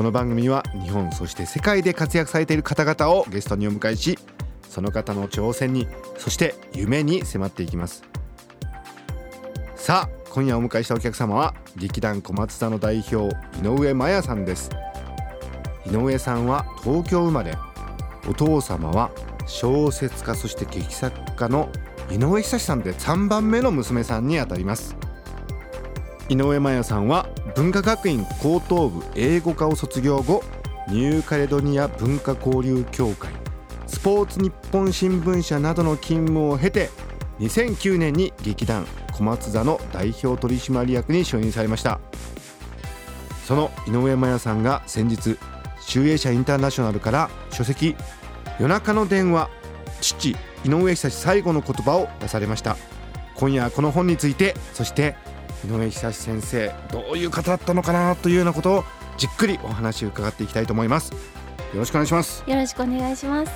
この番組は日本そして世界で活躍されている方々をゲストにお迎えしその方の挑戦にそして夢に迫っていきます。さあ今夜お迎えしたお客様は劇団小松座の代表井上麻也さんです。井上さんは東京生まれ。お父様は小説家そして劇作家の井上久志さんで3番目の娘さんにあたります。井上麻也さんは文化学院高等部英語科を卒業後ニューカレドニア文化交流協会スポーツ日本新聞社などの勤務を経て2009年に劇団小松座の代表取締役に就任されました。その井上麻也さんが先日集英社インターナショナルから書籍夜中の電話父井上久志最後の言葉を出されました。今夜はこの本についてそして井上久志先生どういう方だったのかなというようなことをじっくりお話を伺っていきたいと思います。よろしくお願いします。よろしくお願いします。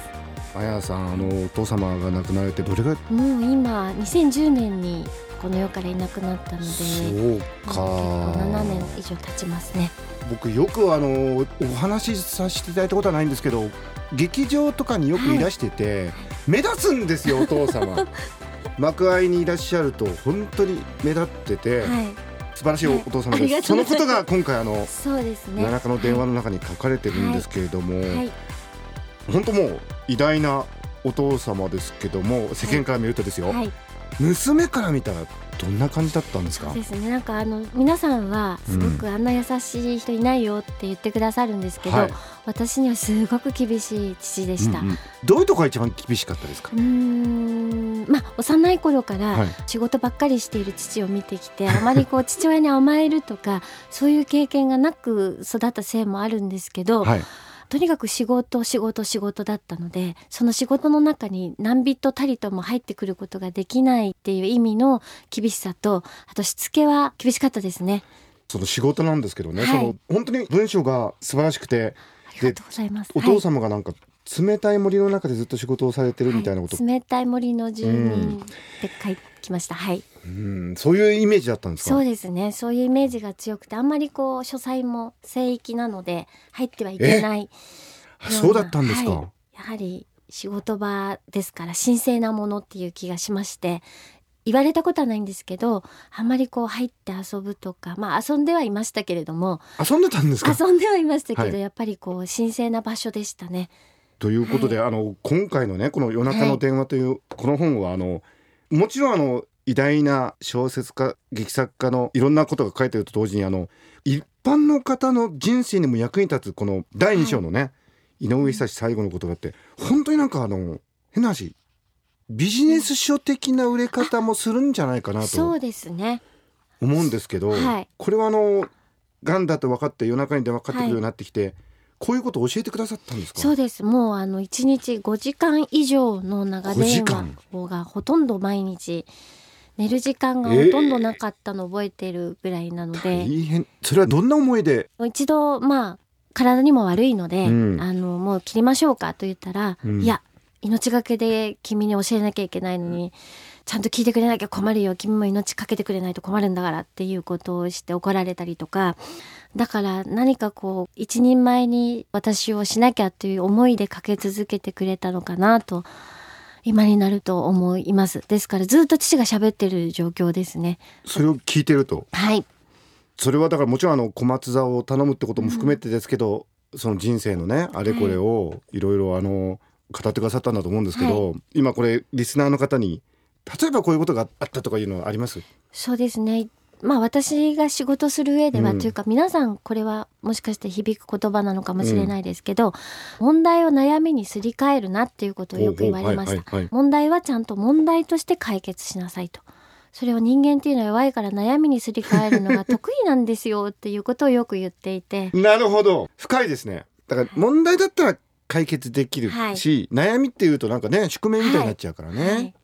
あやさんあのお父様が亡くなられてどれぐらい？もう今2010年にこの世からいなくなったのでそうか。7年以上経ちますね。僕よくあのお話しさせていただいたことはないんですけど劇場とかによくいらしてて、はい、目立つんですよお父様 幕間にいらっしゃると本当に目立ってて、はい、素晴らしいお父様です、はい、そのことが今回あのそうですね。夜中の電話の中に書かれてるんですけれども、本当もう偉大なお父様ですけども世間から見るとですよ、娘から見たらどんな感じだったんですか？ですね。なんかあの皆さんはすごくあんな優しい人いないよって言ってくださるんですけど、うんはい、私にはすごく厳しい父でした、うんうん、どういうところが一番厳しかったですか？うん。まあ幼い頃から仕事ばっかりしている父を見てきて、はい、あまりこう父親に甘えるとかそういう経験がなく育ったせいもあるんですけど、はいとにかく仕事仕事仕事だったのでその仕事の中に何ビットたりとも入ってくることができないっていう意味の厳しさとあとしつけは厳しかったですね。その仕事なんですけどね、はい、その本当に文章が素晴らしくてありがとうございます。お父様がなんか冷たい森の中でずっと仕事をされてるみたいなこと、はい、冷たい森の住人って書きました、はい、うん。そういうイメージだったんですか？そうですね。そういうイメージが強くてあんまりこう書斎も聖域なので入ってはいけないそうだったんですか、はい、やはり仕事場ですから神聖なものっていう気がしまして言われたことはないんですけどあんまりこう入って遊ぶとかまあ遊んではいましたけれども遊んでたんですか？遊んではいましたけど、はい、やっぱりこう神聖な場所でしたね。ということで、はい、あの今回のねこの「夜中の電話」という、この本はあのもちろんあの偉大な小説家劇作家のいろんなことが書いてると同時にあの一般の方の人生にも役に立つこの第2章のね、はい、井上久志最後の言葉って本当になんかあの変な話ビジネス書的な売れ方もするんじゃないかなとそうですね。思うんですけど、はい、これはあのがんだと分かって夜中に電話かかってくるようになってきて、はいこういうことを教えてくださったんですか？そうです。もうあの1日5時間以上の長電話がほとんど毎日寝る時間がほとんどなかったの覚えてるぐらいなので、えー、大変。それはどんな思いで？一度まあ体にも悪いので、うん、あのもう切りましょうかと言ったら、うん、いや命がけで君に教えなきゃいけないのに、ちゃんと聞いてくれなきゃ困るよ。君も命かけてくれないと困るんだからっていうことをして怒られたりとかだから何かこう一人前に私をしなきゃという思いでかけ続けてくれたのかなと今になると思います。ですからずっと父が喋ってる状況ですね。それを聞いてると？はい。それはだからもちろんあの小松座を頼むってことも含めてですけど、うん、その人生のねあれこれをいろいろあの語ってくださったんだと思うんですけど、はい、今これリスナーの方に例えばこういうことがあったとかいうのはあります？そうですねまあ私が仕事する上では、うん、というか皆さんこれはもしかして響く言葉なのかもしれないですけど、うん、問題を悩みにすり替えるなっていうことをよく言われました、問題はちゃんと問題として解決しなさいと。それを人間っていうのは弱いから悩みにすり替えるのが得意なんですよっていうことをよく言っていて。なるほど。深いですね。だから問題だったら解決できるはい。し、悩みっていうとなんかね宿命みたいになっちゃうからね、はい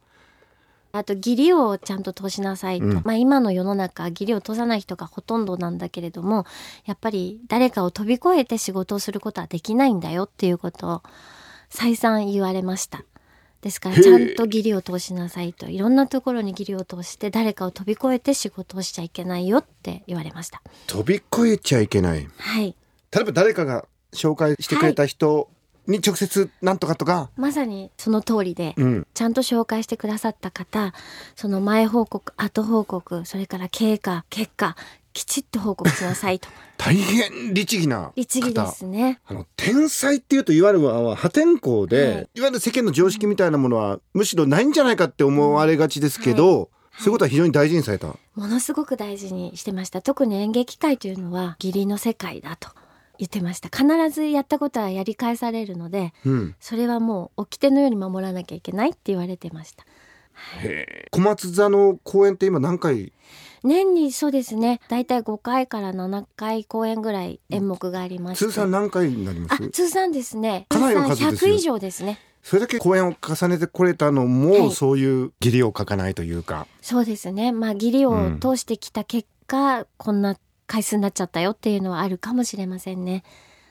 あと義理をちゃんと通しなさいと、うん。まあ今の世の中義理を通さない人がほとんどなんだけれどもやっぱり誰かを飛び越えて仕事をすることはできないんだよっていうことを再三言われました。ですからちゃんと義理を通しなさいと。いろんなところに義理を通して誰かを飛び越えて仕事をしちゃいけないよって言われました。飛び越えちゃいけない。はい。例えば誰かが紹介してくれた人に直接なんとかとか、まさにその通りで、うん。ちゃんと紹介してくださった方その前報告後報告それから経過結果きちっと報告しなさいと。大変律儀な方。律儀ですね。あの天才っていうといわゆるは破天荒で、はい。い、わゆる世間の常識みたいなものはむしろないんじゃないかって思われがちですけど、そういうことは非常に大事にされた。ものすごく大事にしてました。特に演劇界というのは義理の世界だと言ってました。必ずやったことはやり返されるのでうん、それはもう掟のように守らなきゃいけないって言われてました。へえ。小松座の公演って今何回？年にそうですね。だいたい5回から7回公演ぐらい演目がありまして。通算何回になります？あ通算ですね。かなりの数ですよ。100以上ですね。それだけ公演を重ねてこれたのも、はい。そういう義理を書かないというか。そうですね。まあ義理を通してきた結果、こんな回数になっちゃったよっていうのはあるかもしれませんね。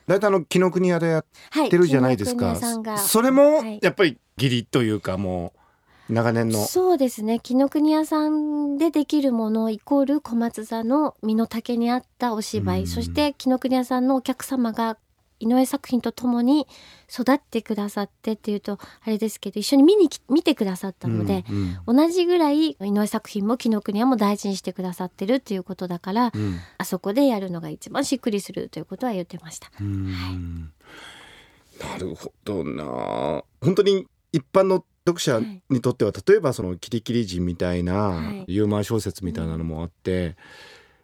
大体あの紀ノ国屋でやっはいてるじゃないですか、木村さんが。それもはいやっぱり義理というかもう長年の。そうですね。紀ノ国屋さんでできるものイコール小松座の身の丈に合ったお芝居、うん。そして紀ノ国屋さんのお客様が井上作品とともに育ってくださってっていうとあれですけど一緒に見にき見てくださったので、うんうん。同じぐらい井上作品も紀ノ国屋も大事にしてくださってるっていうことだから、うん。あそこでやるのが一番しっくりするということは言ってました。うん。なるほどな。本当に一般の読者にとっては例えばそのキリキリ人みたいなはい。ユーモア小説みたいなのもあって、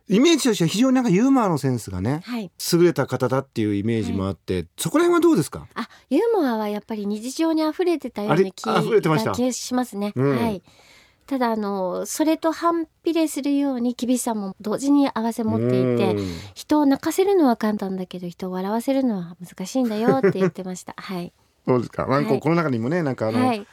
イメージとしては非常になんかユーモアのセンスがねはい、優れた方だっていうイメージもあって、そこら辺はどうですか？あユーモアはやっぱり日常に溢れてたような気がしますね。うんはい。ただあのそれと反比例するように厳しさも同時に合わせ持っていてうん人を泣かせるのは簡単だけど人を笑わせるのは難しいんだよって言ってました。はい。そうですか？はいこの中にもね、なんかあの、はい。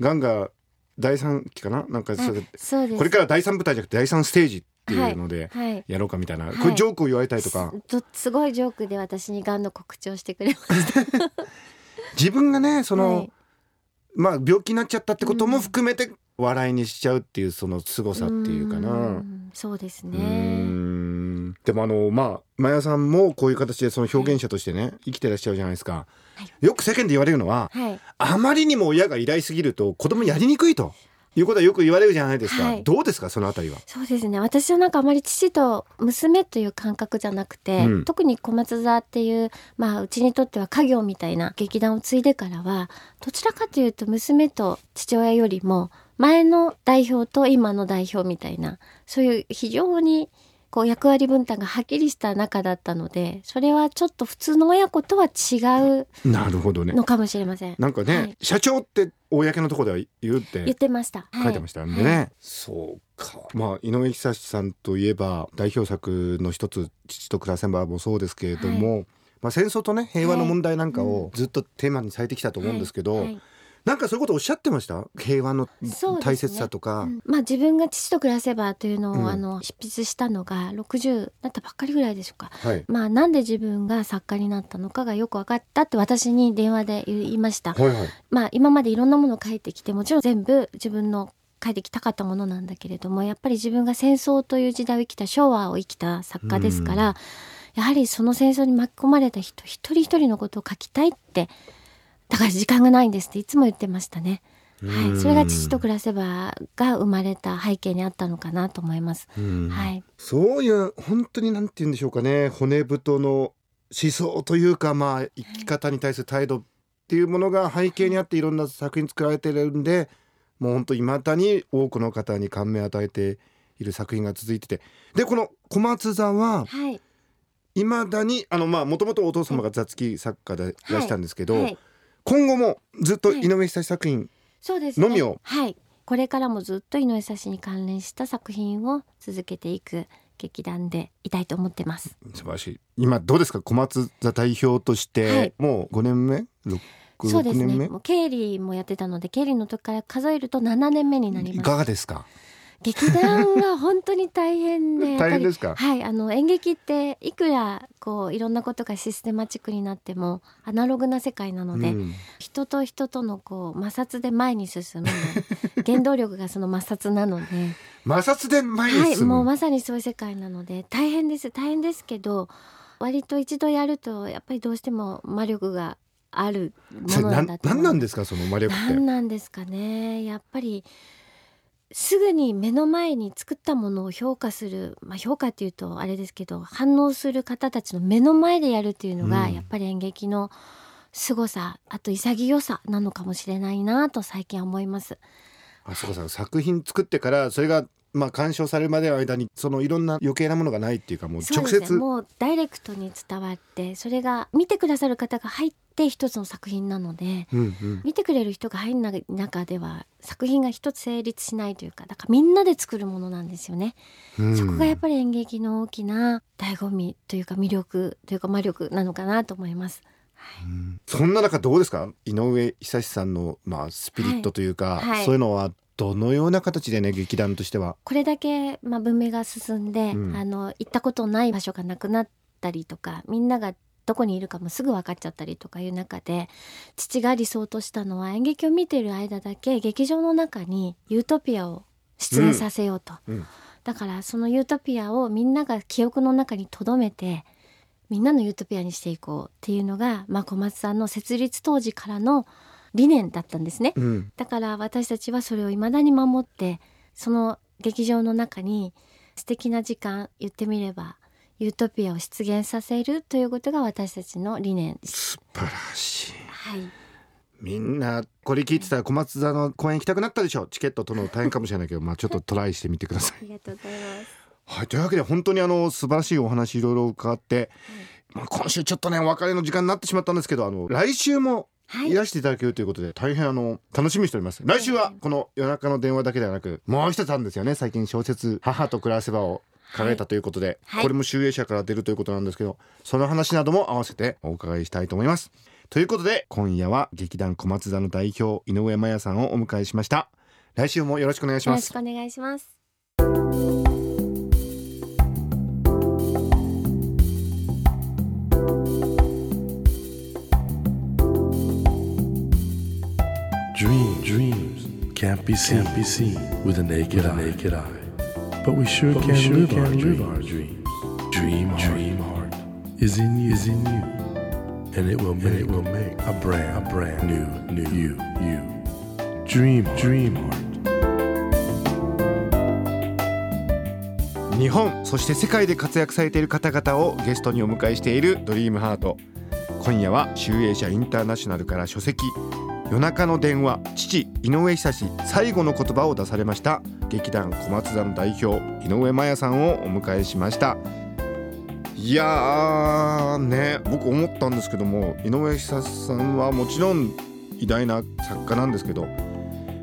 ガンが第三期かな、なんかそれあそうです。これから第三舞台じゃなくて第三ステージっていうのではい。やろうかみたいな、はい。これジョークを言われたりとか、すすごいジョークで私にがんの告知をしてくれました。自分がね、その、はい。まあ病気になっちゃったってことも含めて笑いにしちゃうっていうその凄さっていうかな。ん。そうですね。ん。でもあのまあマヤさんもこういう形でその表現者としてね、生きてらっしゃるじゃないですか、よく世間で言われるのははい。あまりにも親が偉大すぎると子供やりにくいということはよく言われるじゃないですか、はい。どうですか？そのあたりは。そうですね。私はなんかあまり父と娘という感覚じゃなくて、うん。特に小松座っていうまあうちにとっては家業みたいな劇団を継いでからはどちらかというと娘と父親よりも前の代表と今の代表みたいなそういう非常にこう役割分担がはっきりした中だったのでそれはちょっと普通の親子とは違うなるほどね。のかもしれません。なんかね、はい。社長って公のところでは言うって言ってました。書いてましたよね、はいそうかまあ井上久志さんといえば代表作の一つ「父と暮らせば」もそうですけれども、まあ、戦争とね平和の問題なんかをずっとテーマにされてきたと思うんですけど、はいなんかそういうことおっしゃってました？平和の大切さとか、うん。まあ自分が父と暮らせばというのを、うん。あの執筆したのが60だったばっかりぐらいでしょうか。はい。まあなんで自分が作家になったのかがよく分かったって私に電話で言いました。はいはい。まあ今までいろんなものを書いてきてもちろん全部自分の書いてきたかったものなんだけれどもやっぱり自分が戦争という時代を生きた昭和を生きた作家ですから、やはりその戦争に巻き込まれた人一人一人のことを書きたいってだから時間がないんですっていつも言ってましたね。はい、それが父と暮らせばが生まれた背景にあったのかなと思います。うん。はい、そういう本当になんて言うんでしょうかね。骨太の思想というかまあ生き方に対する態度っていうものが背景にあっていろんな作品作られてるんでもう本当いまだに多くの方に感銘を与えている作品が続いてて。でこの小松座ははい、いまだにあのまあもともとお父様が雑記作家でいらしたんですけど、はい、今後もずっと井上久志作品、そうですね。のみを？はい、これからもずっと井上久志に関連した作品を続けていく劇団でいたいと思ってます。素晴らしい。今どうですか？小松座代表として、はい、もう5年目？そうですね。もう経理もやってたので経理の時から数えると7年目になります。いかがですか？劇団が本当に大変で 大変ですか？はいあの演劇っていくらこういろんなことがシステマチックになってもアナログな世界なので、うん、人と人とのこう摩擦で前に進む 原動力がその摩擦なので。摩擦で前にはいもうまさにそういう世界なので大変です大変ですけど割と一度やるとやっぱりどうしても魔力があるものだと何なんですか？その魔力って。何なんですかね。やっぱりすぐに目の前に作ったものを評価する、まあ、評価っていうとあれですけど反応する方たちの目の前でやるっていうのが、やっぱり演劇の凄さあと潔さなのかもしれないなと最近思います。あそうか作品作ってからそれがまあ鑑賞されるまでの間にそのいろんな余計なものがないっていうかもう直接、ね、もうダイレクトに伝わってそれが見てくださる方が入って一つの作品なので、うんうん、見てくれる人が入んない中では作品が一つ成立しないというかだからみんなで作るものなんですよね、うん、そこがやっぱり演劇の大きな醍醐味というか魅力というか魔力なのかなと思います。はい、そんな中どうですか？井上久志さんの、まあ、スピリットというか、はい。はい、そういうのはどのような形でね劇団としては？これだけ、まあ、文明が進んで、うん、あの行ったことない場所がなくなったりとかみんながどこにいるかもすぐ分かっちゃったりとかいう中で父が理想としたのは演劇を見ている間だけ劇場の中にユートピアを出現させようと、うん。うん、だからそのユートピアをみんなが記憶の中に留めてみんなのユートピアにしていこうっていうのが、まあ、小松さんの設立当時からの理念だったんですね、うん、だから私たちはそれを未だに守ってその劇場の中に素敵な時間言ってみればユートピアを出現させるということが私たちの理念素晴らしい、はい、みんなこれ聞いてたら小松座の公演行きたくなったでしょ？チケット取るの大変かもしれないけどまあちょっとトライしてみてください。ありがとうございます。はい、というわけで本当にあの素晴らしいお話いろいろ伺って、まあ、今週ちょっとねお別れの時間になってしまったんですけどあの来週もい。らしていただけるということで大変あの楽しみにしております。来週はこの夜中の電話だけではなくもう一つあるんですよね。最近小説母と暮らせばを書かれたということで、はい、これも集英社から出るということなんですけどその話なども合わせてお伺いしたいと思います。ということで今夜は劇団小松座の代表井上真也さんをお迎えしました。来週もよろしくお願いします。よろしくお願いします can't be seen, can't be seen with a naked, with a naked eye. eye. But we sure but can, we sure live, can our live our dreams. Dream, heart, dream heart is in you, is in you, and it will make, it will make a brand, a brand new, new you, you. Dream, dream heart. 日本そして世界で活躍されている方々をゲストにお迎えしているドリームハート今夜は集英社インターナショナルから書籍夜中の電話父井上久志最後の言葉を出されました。劇団小松座の代表井上真也さんをお迎えしました。いやーね僕思ったんですけども井上久志さんはもちろん偉大な作家なんですけど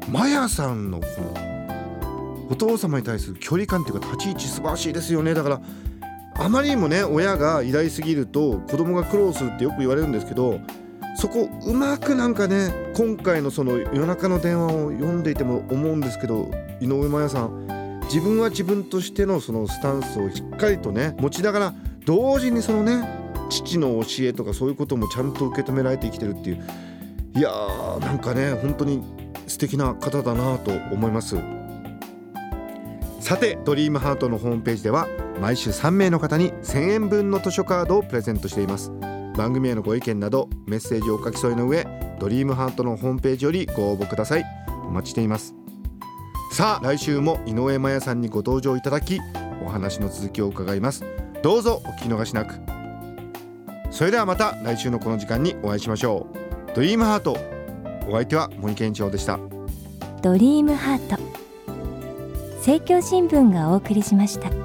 真也さんのこのお父様に対する距離感っていうか立ち位置素晴らしいですよね。だからあまりにもね親が偉大すぎると子供が苦労するってよく言われるんですけどそこうまくなんかね今回のその夜中の電話を読んでいても思うんですけど井上真也さん自分は自分としてのそのスタンスをしっかりとね持ちながら同時にそのね父の教えとかそういうこともちゃんと受け止められて生きてるっていういやーなんかね本当に素敵な方だなと思います。さてドリームハートのホームページでは毎週3名の方に1000円分の図書カードをプレゼントしています。番組へのご意見などメッセージをお書き添えの上ドリームハートのホームページよりご応募ください。お待ちしています。さあ来週も井上真也さんにご登場いただきお話の続きを伺います。どうぞお聞き逃しなく。それではまた来週のこの時間にお会いしましょう。ドリームハート。お相手は森健一郎でした。ドリームハート。政教新聞がお送りしました。